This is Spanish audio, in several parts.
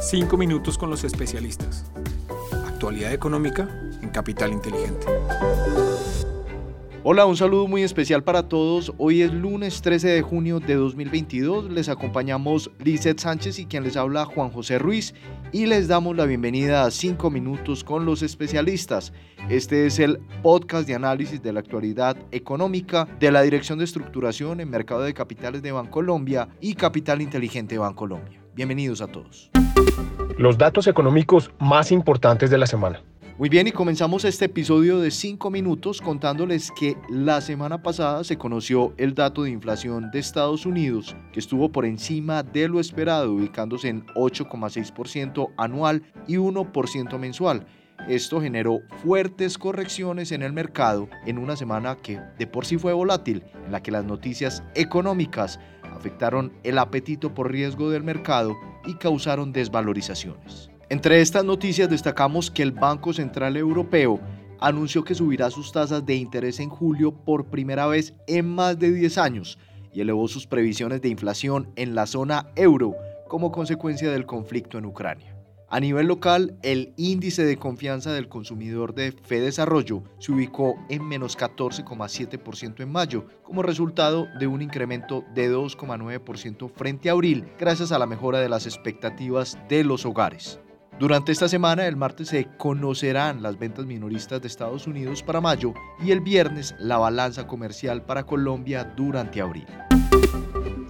Cinco minutos con los especialistas. Actualidad económica en Capital Inteligente. Hola, un saludo muy especial para todos. Hoy es lunes 13 de junio de 2022. Les acompañamos Lizeth Sánchez y quien les habla Juan José Ruiz y les damos la bienvenida a 5 minutos con los especialistas. Este es el podcast de análisis de la actualidad económica de la Dirección de Estructuración en Mercado de Capitales de Bancolombia y Capital Inteligente Bancolombia. Bienvenidos a todos. Los datos económicos más importantes de la semana. Muy bien, y comenzamos este episodio de 5 minutos contándoles que la semana pasada se conoció el dato de inflación de Estados Unidos, que estuvo por encima de lo esperado, ubicándose en 8,6% anual y 1% mensual. Esto generó fuertes correcciones en el mercado en una semana que de por sí fue volátil, en la que las noticias económicas afectaron el apetito por riesgo del mercado y causaron desvalorizaciones. Entre estas noticias destacamos que el Banco Central Europeo anunció que subirá sus tasas de interés en julio por primera vez en más de 10 años y elevó sus previsiones de inflación en la zona euro como consecuencia del conflicto en Ucrania. A nivel local, el índice de confianza del consumidor de Desarrollo se ubicó en menos 14,7% en mayo, como resultado de un incremento de 2,9% frente a abril, gracias a la mejora de las expectativas de los hogares. Durante esta semana, el martes se conocerán las ventas minoristas de Estados Unidos para mayo y el viernes la balanza comercial para Colombia durante abril.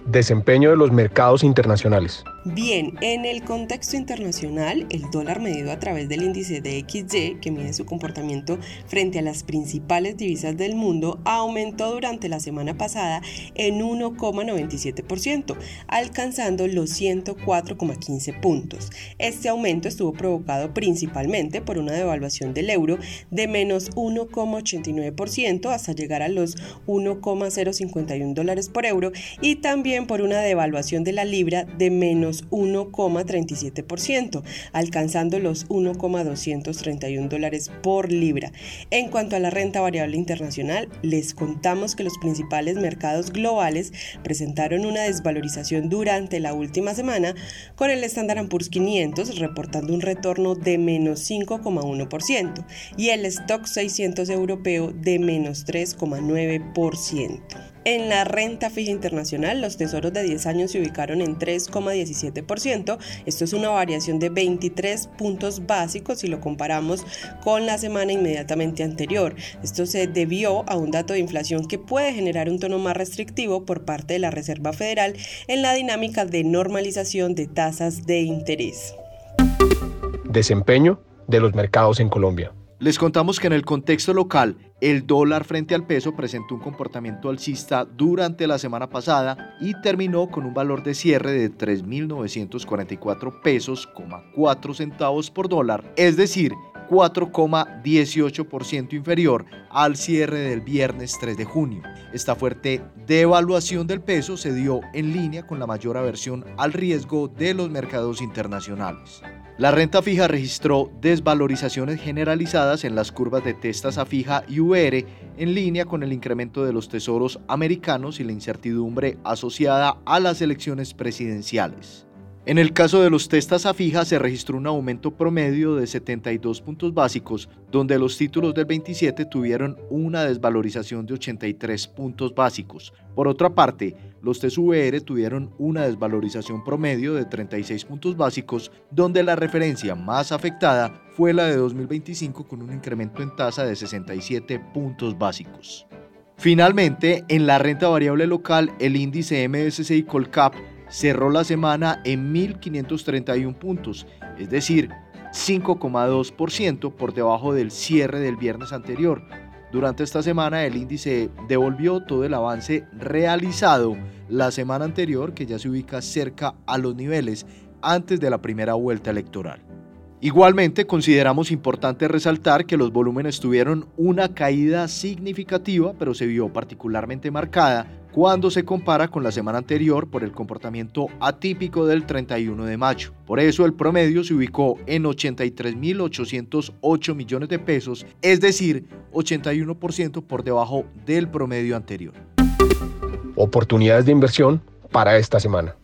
Desempeño de los mercados internacionales. Bien, en el contexto internacional, el dólar medido a través del índice de XY, que mide su comportamiento frente a las principales divisas del mundo, aumentó durante la semana pasada en 1,97%, alcanzando los 104,15 puntos. Este aumento estuvo provocado principalmente por una devaluación del euro de menos 1,89% hasta llegar a los 1,051 dólares por euro y también por una devaluación de la libra de menos 1,37%, alcanzando los 1,231 dólares por libra. En cuanto a la renta variable internacional, les contamos que los principales mercados globales presentaron una desvalorización durante la última semana, con el Standard Poor's 500 reportando un retorno de menos 5,1% y el Stock 600 europeo de menos 3,9%. En la renta fija internacional, los tesoros de 10 años se ubicaron en 3,17%. Esto es una variación de 23 puntos básicos si lo comparamos con la semana inmediatamente anterior. Esto se debió a un dato de inflación que puede generar un tono más restrictivo por parte de la Reserva Federal en la dinámica de normalización de tasas de interés. Desempeño de los mercados en Colombia. Les contamos que en el contexto local, el dólar frente al peso presentó un comportamiento alcista durante la semana pasada y terminó con un valor de cierre de 3.944 pesos, 4 centavos por dólar, es decir, 4,18% inferior al cierre del viernes 3 de junio. Esta fuerte devaluación del peso se dio en línea con la mayor aversión al riesgo de los mercados internacionales. La renta fija registró desvalorizaciones generalizadas en las curvas de testas a fija y VR en línea con el incremento de los tesoros americanos y la incertidumbre asociada a las elecciones presidenciales. En el caso de los testas a fija se registró un aumento promedio de 72 puntos básicos, donde los títulos del 27 tuvieron una desvalorización de 83 puntos básicos. Por otra parte, los TSVR tuvieron una desvalorización promedio de 36 puntos básicos, donde la referencia más afectada fue la de 2025 con un incremento en tasa de 67 puntos básicos. Finalmente, en la renta variable local, el índice MSCI Colcap cerró la semana en 1.531 puntos, es decir, 5,2% por debajo del cierre del viernes anterior. Durante esta semana el índice devolvió todo el avance realizado la semana anterior, que ya se ubica cerca a los niveles antes de la primera vuelta electoral. Igualmente, consideramos importante resaltar que los volúmenes tuvieron una caída significativa, pero se vio particularmente marcada cuando se compara con la semana anterior por el comportamiento atípico del 31 de mayo. Por eso el promedio se ubicó en 83.808 millones de pesos, es decir, 81% por debajo del promedio anterior. Oportunidades de inversión para esta semana.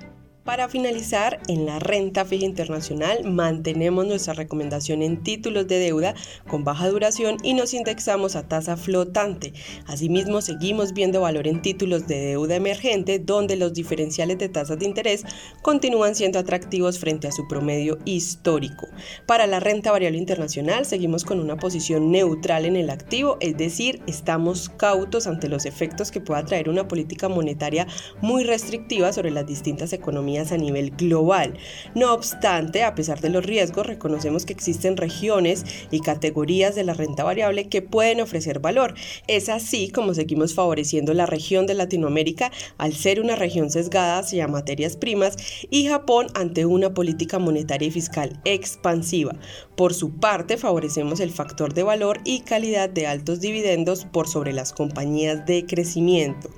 Para finalizar, en la renta fija internacional mantenemos nuestra recomendación en títulos de deuda con baja duración y nos indexamos a tasa flotante. Asimismo, seguimos viendo valor en títulos de deuda emergente donde los diferenciales de tasas de interés continúan siendo atractivos frente a su promedio histórico. Para la renta variable internacional seguimos con una posición neutral en el activo, es decir, estamos cautos ante los efectos que pueda traer una política monetaria muy restrictiva sobre las distintas economías a nivel global. No obstante, a pesar de los riesgos, reconocemos que existen regiones y categorías de la renta variable que pueden ofrecer valor. Es así como seguimos favoreciendo la región de Latinoamérica al ser una región sesgada hacia materias primas y Japón ante una política monetaria y fiscal expansiva. Por su parte, favorecemos el factor de valor y calidad de altos dividendos por sobre las compañías de crecimiento.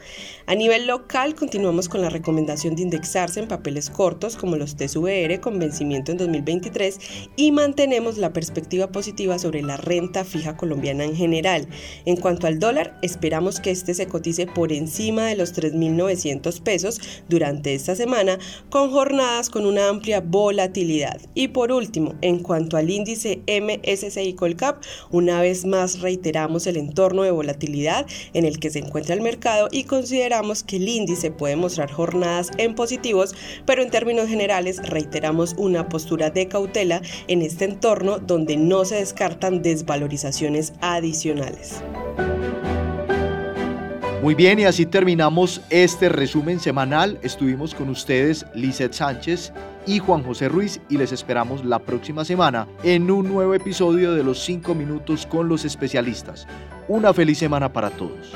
A nivel local, continuamos con la recomendación de indexarse en papeles cortos como los TSVR con vencimiento en 2023 y mantenemos la perspectiva positiva sobre la renta fija colombiana en general. En cuanto al dólar, esperamos que este se cotice por encima de los 3.900 pesos durante esta semana con jornadas con una amplia volatilidad. Y por último, en cuanto al índice MSCI Colcap, una vez más reiteramos el entorno de volatilidad en el que se encuentra el mercado y consideramos que el índice puede mostrar jornadas en positivos, pero en términos generales reiteramos una postura de cautela en este entorno donde no se descartan desvalorizaciones adicionales. Muy bien, y así terminamos este resumen semanal. Estuvimos con ustedes Lizeth Sánchez y Juan José Ruiz y les esperamos la próxima semana en un nuevo episodio de los 5 minutos con los especialistas. Una feliz semana para todos.